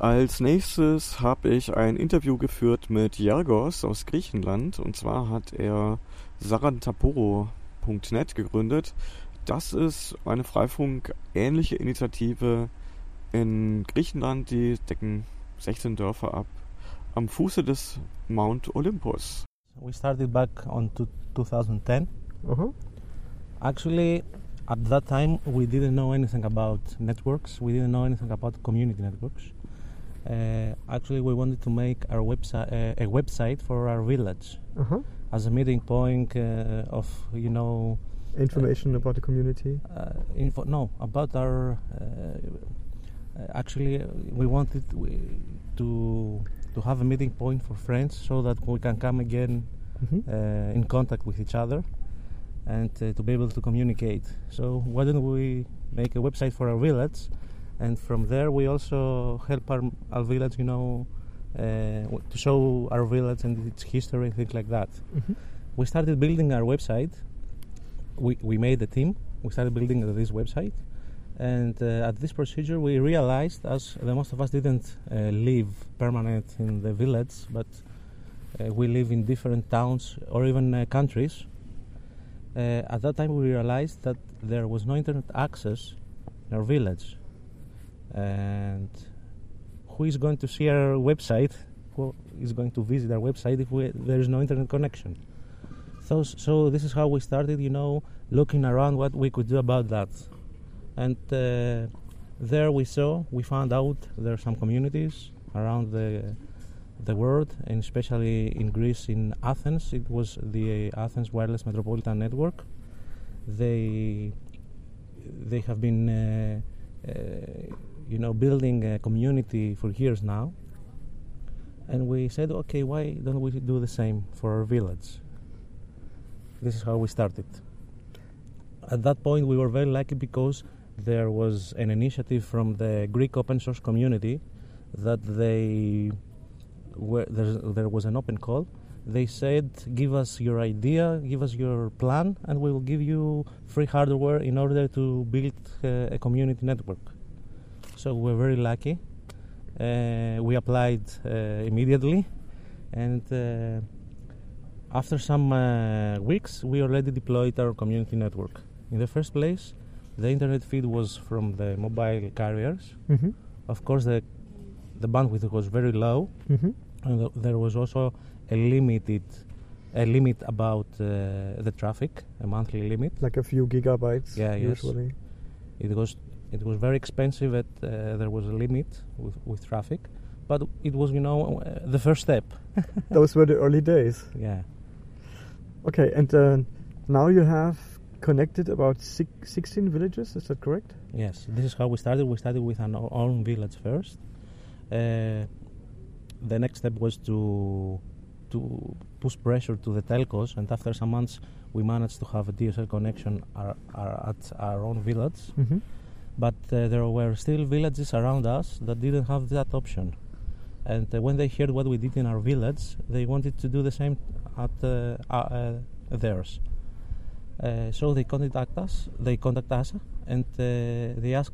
Als nächstes habe ich ein Interview geführt mit Yargos aus Griechenland. Und zwar hat er sarantaporo.net gegründet. Das ist eine Freifunk-ähnliche Initiative in Griechenland. Die decken 16 Dörfer ab am Fuße des Mount Olympus. We started back on 2010. Uh -huh. Actually, at that time, we didn't know anything about networks. We didn't know anything about community networks. Uh, actually, we wanted to make our website uh, a website for our village uh-huh. as a meeting point uh, of you know information about the community. Uh, info, no, about our. Uh, actually, we wanted to to have a meeting point for friends so that we can come again mm-hmm. in contact with each other and uh, to be able to communicate. So why don't we make a website for our village, and from there we also help our, our village, you know, uh, to show our village and its history and things like that. Mm-hmm. We started building our website. We we made a team. We started building this website, and uh, at this procedure we realized, as the most of us didn't uh, live permanent in the village, but uh, we live in different towns or even uh, countries uh, at that time we realized that there was no internet access in our village. And who is going to see our website? Who is going to visit our website if we, there is no internet connection? So, so this is how we started, you know, looking around what we could do about that. And uh, there we saw, we found out there are some communities around the the world, and especially in Greece, in Athens. It was the Athens Wireless Metropolitan Network. They they have been, uh, uh, you know, building a community for years now. And we said, okay, why don't we do the same for our village? This is how we started. At that point, we were very lucky because there was an initiative from the Greek open source community that they where there was an open call. They said, "Give us your idea, give us your plan, and we will give you free hardware in order to build uh, a community network." So we're very lucky. Uh, we applied uh, immediately, and uh, after some uh, weeks, we already deployed our community network. In the first place, the internet feed was from the mobile carriers. Mm-hmm. Of course, the the bandwidth was very low. Mm-hmm and there was also a limited a limit about uh, the traffic, a monthly limit, like a few gigabytes. Yeah, usually. Yes. It was it was very expensive. At uh, there was a limit with, with traffic, but it was you know uh, the first step. Those were the early days. Yeah. Okay, and uh, now you have connected about six, 16 villages. Is that correct? Yes. This is how we started. We started with our own village first. Uh, the next step was to to push pressure to the telcos, and after some months, we managed to have a DSL connection our, our, at our own village. Mm-hmm. But uh, there were still villages around us that didn't have that option. And uh, when they heard what we did in our village, they wanted to do the same at uh, uh theirs. Uh, so they contact us. They contact us, and uh, they ask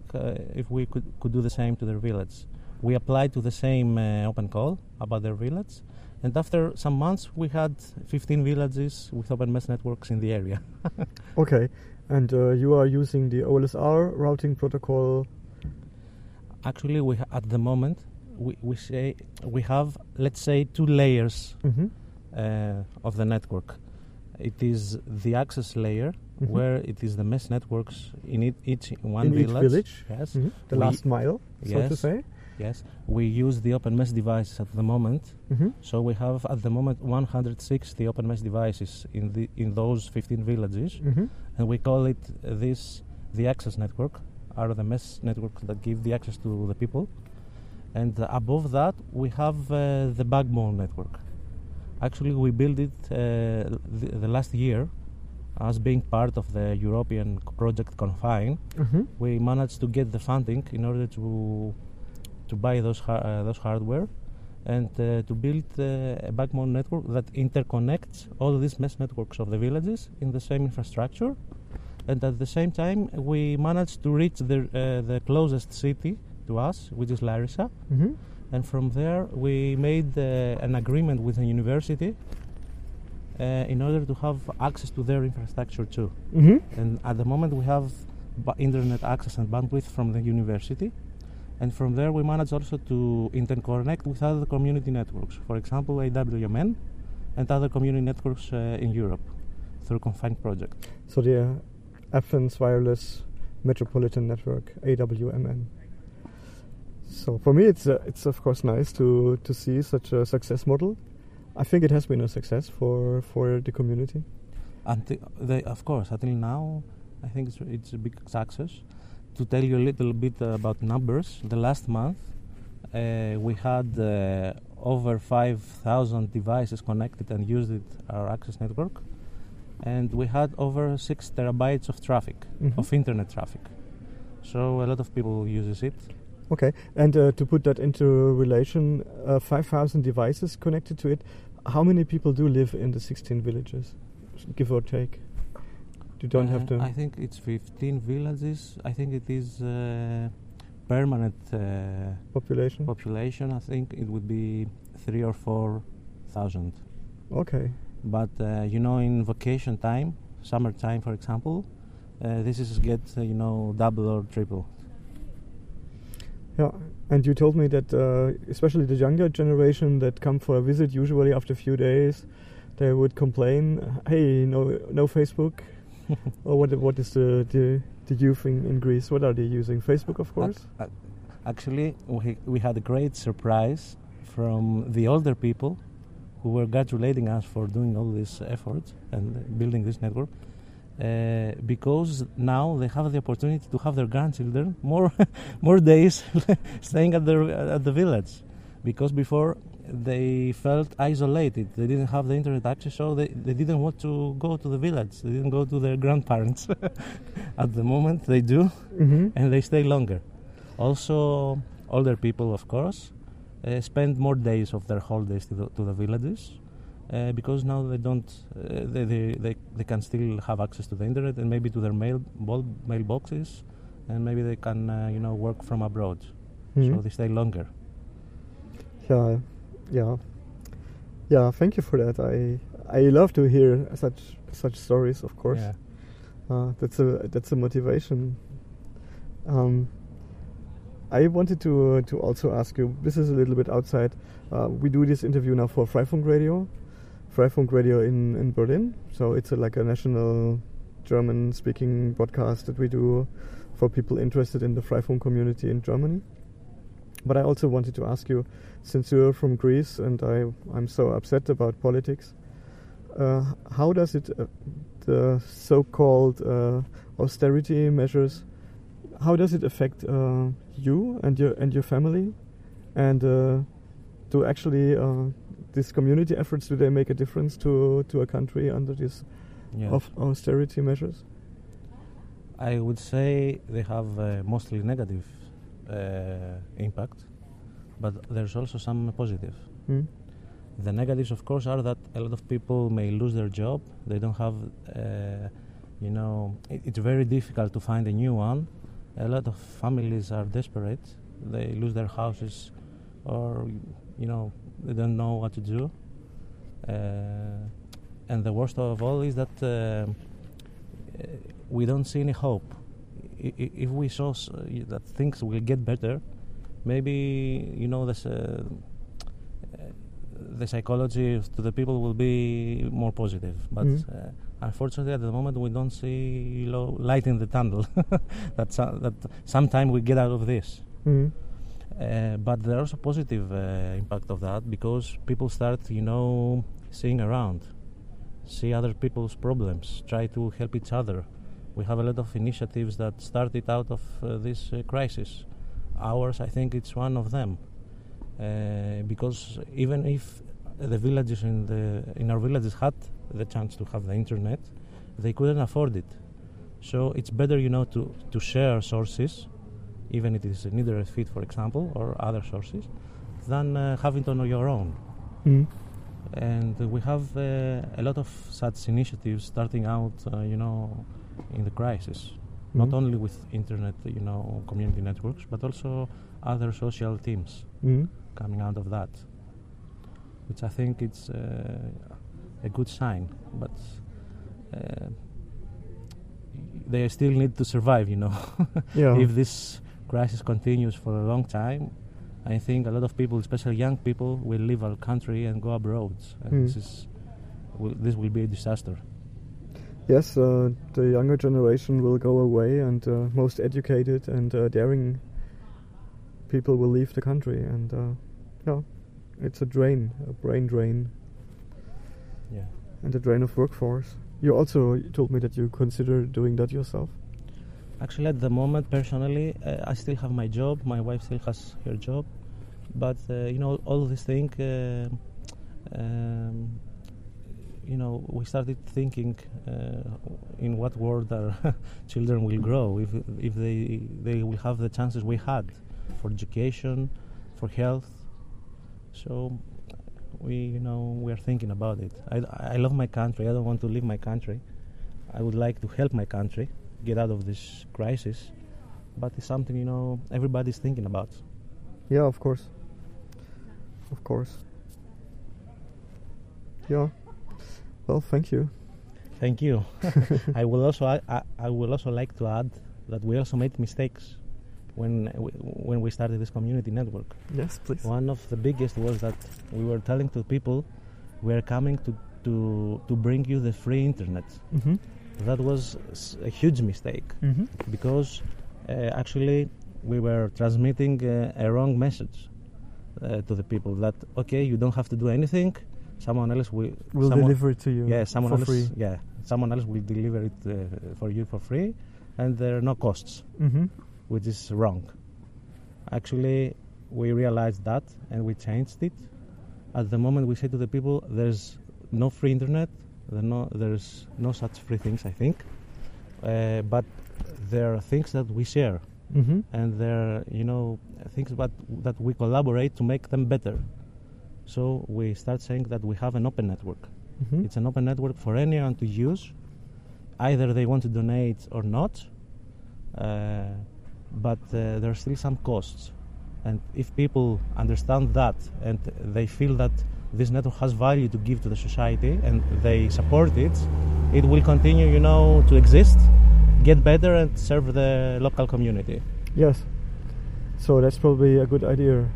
if we could, could do the same to their village we applied to the same uh, open call about their village. And after some months, we had 15 villages with open mesh networks in the area. okay, and uh, you are using the OLSR routing protocol. Actually, we ha- at the moment we, we say we have let's say two layers mm-hmm. uh, of the network. It is the access layer mm-hmm. where it is the mesh networks in it, each one in village. Each village. Yes, mm-hmm. the we last mile, so yes. to say. Yes, we use the open mesh devices at the moment. Mm-hmm. So we have at the moment 160 open mesh devices in the in those 15 villages, mm-hmm. and we call it uh, this the access network, are the mesh networks that give the access to the people. And uh, above that, we have uh, the backbone network. Actually, we built it uh, the, the, last year as being part of the European project Confine. Mm-hmm. We managed to get the funding in order to to buy those uh, those hardware and uh, to build uh, a backbone network that interconnects all these mesh networks of the villages in the same infrastructure. And at the same time, we managed to reach the, the closest city to us, which is Larissa. Mm-hmm. And from there, we made uh, an agreement with a university uh, in order to have access to their infrastructure too. Mm-hmm. And at the moment, we have ba- internet access and bandwidth from the university. And from there, we manage also to interconnect with other community networks. For example, AWMN and other community networks uh, in Europe through Confine Project. So the Athens Wireless Metropolitan Network (AWMN). So for me, it's uh, it's of course nice to to see such a success model. I think it has been a success for for the community. Until they, of course, until now, I think it's, it's a big success. To tell you a little bit about numbers, the last month uh, we had uh, over 5,000 devices connected and used it, our access network, and we had over six terabytes of traffic, Mhm. of internet traffic. So a lot of people uses it. Okay, and uh, to put that into relation, uh, 5,000 devices connected to it. How many people do live in the 16 villages, give or take? You don't have to. I think it's 15 villages. I think it is uh, permanent. Uh, population. population, I think it would be three or four thousand. Okay. But uh, you know, in vacation time, summertime, for example, uh, this is get uh, you know double or triple. Yeah, and you told me that uh, especially the younger generation that come for a visit, usually after a few days, they would complain, "Hey, no, no Facebook." or what? What is the the, the youth in, in Greece? What are they using? Facebook, of course. Ac- ac- Actually, we, we had a great surprise from the older people who were congratulating us for doing all these efforts and building this network. Uh, because now they have the opportunity to have their grandchildren more more days staying at the at the village because before they felt isolated they didn't have the internet access so they, they didn't want to go to the village they didn't go to their grandparents at the moment they do mm-hmm. and they stay longer. Also, older people, of course, uh, spend more days of their holidays to the, to the villages uh, because now they don't, uh, they, they, they, they can still have access to the internet and maybe to their mail bol- mailboxes, and maybe they can, uh, you know, work from abroad. Mhm. So they stay longer. Yeah, yeah, yeah. Thank you for that. I I love to hear such such stories. Of course, Yeah. uh, that's a that's a motivation. Um, I wanted to to also ask you. This is a little bit outside. Uh, we do this interview now for Freifunk Radio, Freifunk Radio in in Berlin. So it's a, like a national German-speaking broadcast that we do for people interested in the Freifunk community in Germany. But I also wanted to ask you, since you're from Greece and I, I'm so upset about politics, uh, how does it, uh, the so-called uh, austerity measures, how does it affect uh, you and your and your family, and uh, do actually uh, these community efforts do they make a difference to to a country under these Yeah. austerity measures? I would say they have mostly negative uh, impact, but there's also some positive. Hmm? The negatives, of course, are that a lot of people may lose their job. They don't have, uh, you know, it, it's very difficult to find a new one. A lot of families are desperate. They lose their houses, or you know, they don't know what to do. Uh, and the worst of all is that uh, we don't see any hope. I- If we saw that things will get better, maybe you know this. Uh, the psychology to the people will be more positive. But Mhm. uh, unfortunately, at the moment, we don't see lo- light in the tunnel. that so- that sometime we get out of this. Hmm? Uh, but there are also positive uh, impact of that because people start, you know, seeing around, see other people's problems, try to help each other. We have a lot of initiatives that started out of uh, this uh, crisis. Ours, I think, it's one of them. Uh, because even if the villages in the in our villages had the chance to have the internet, they couldn't afford it. So it's better, you know, to, to share sources, even if it is neither feed, for example, or other sources, than uh, have it on your own. Hmm? And we have uh, a lot of such initiatives starting out, uh, you know, in the crisis. Not Mhm. only with internet, you know, community networks, but also other social teams Mhm. coming out of that, which I think it's uh, a good sign. But uh, they still need to survive, you know. Yeah. if this crisis continues for a long time, I think a lot of people, especially young people, will leave our country and go abroad, and Mm. this is will, this will be a disaster. Yes, uh, the younger generation will go away, and uh, most educated and uh, daring people will leave the country, and uh, yeah, it's a drain, a brain drain, Yeah. and a drain of workforce. You also told me that you consider doing that yourself. Actually, at the moment, personally, uh, I still have my job. My wife still has her job, but uh, you know, all this thing. Uh, um, you know, we started thinking uh, in what world our children will grow if if they they will have the chances we had for education, for health. So we you know we are thinking about it. I, I love my country. I don't want to leave my country. I would like to help my country get out of this crisis, but it's something you know everybody's thinking about. Yeah, of course. Of course. Yeah. Well, thank you. Thank you. I will also I, I, will also like to add that we also made mistakes when we, when we started this community network. Yes, please. One of the biggest was that we were telling to people we are coming to to to bring you the free internet. Mm-hmm. That was a huge mistake Mm-hmm. because uh, actually we were transmitting uh, a wrong message uh, to the people that okay you don't have to do anything someone else will someone, deliver it to you yeah someone for else free. yeah someone else will deliver it uh, for you for free and there are no costs Mm-hmm. which is wrong actually we realized that and we changed it at the moment we say to the people there's no free internet there no, there's no such free things i think uh, but there are things that we share Mm-hmm. and there are you know things that that we collaborate to make them better so we start saying that we have an open network Mm-hmm. it's an open network for anyone to use either they want to donate or not uh, but uh, there are still some costs and if people understand that and they feel that this network has value to give to the society and they support it it will continue you know to exist get better and serve the local community Yes. So that's probably a good idea.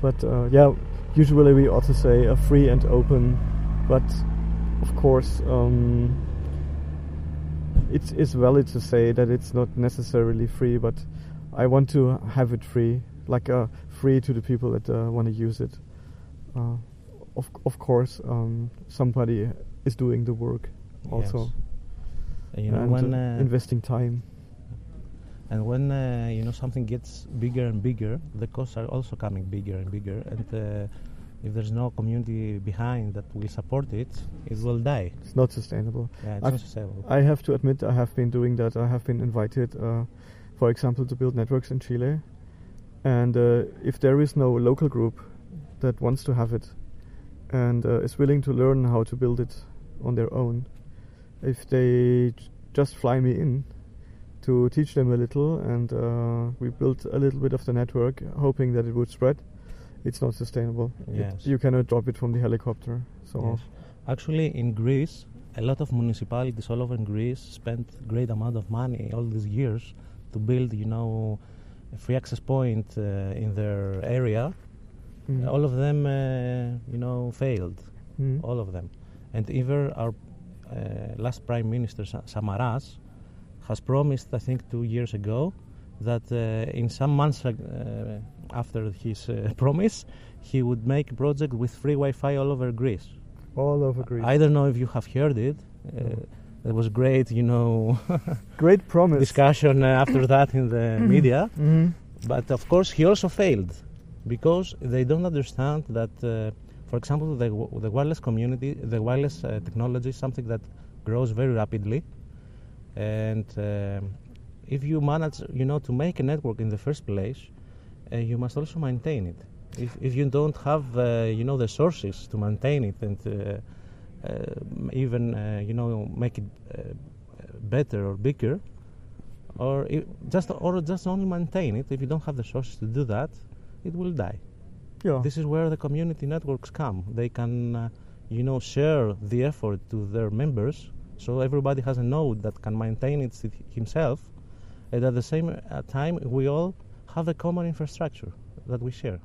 But uh, yeah, usually we ought to say a free and open, but of course um, it's, it's valid to say that it's not necessarily free, but I want to have it free, like uh, free to the people that uh, want to use it. Uh, of, of course, um, somebody is doing the work also. Yes. And, you know and when uh, investing time. And when uh, you know something gets bigger and bigger, the costs are also coming bigger and bigger. And uh, if there's no community behind that will support it, it will die. It's not sustainable. Yeah, it's I've- not sustainable. I have to admit, I have been doing that. I have been invited, uh, for example, to build networks in Chile. And uh, if there is no local group that wants to have it and uh, is willing to learn how to build it on their own, if they j- just fly me in to teach them a little and uh, we built a little bit of the network, hoping that it would spread, it's not sustainable. It- you cannot drop it from the helicopter. So Yes. Actually, in Greece, a lot of municipalities all over Greece spent great amount of money all these years to build, you know, a free access point uh, in their area. mm. All of them, uh, you know, failed. Mm. all of them. And even our uh, last Prime Minister Sa- Samaras has promised, I think, two years ago, that uh, in some months uh, after his uh, promise, he would make a project with free Wi-Fi all over Greece. all over Greece. I don't know if you have heard it. Uh, No. there was great, you know, Great promise. discussion after that in the media. Mhm. But of course, he also failed because they don't understand that, uh, for example, the, w- the wireless community, the wireless uh, technology is something that grows very rapidly. And um if you manage, you know, to make a network in the first place, uh, you must also maintain it. If, if you don't have, uh, you know, the sources to maintain it and uh, uh, even, uh, you know, make it better or bigger, or just or just only maintain it. If you don't have the sources to do that, it will die. Yeah. This is where the community networks come. They can, uh, you know, share the effort to their members, so everybody has a node that can maintain it himself, and at the same uh, time, we all have a common infrastructure that we share.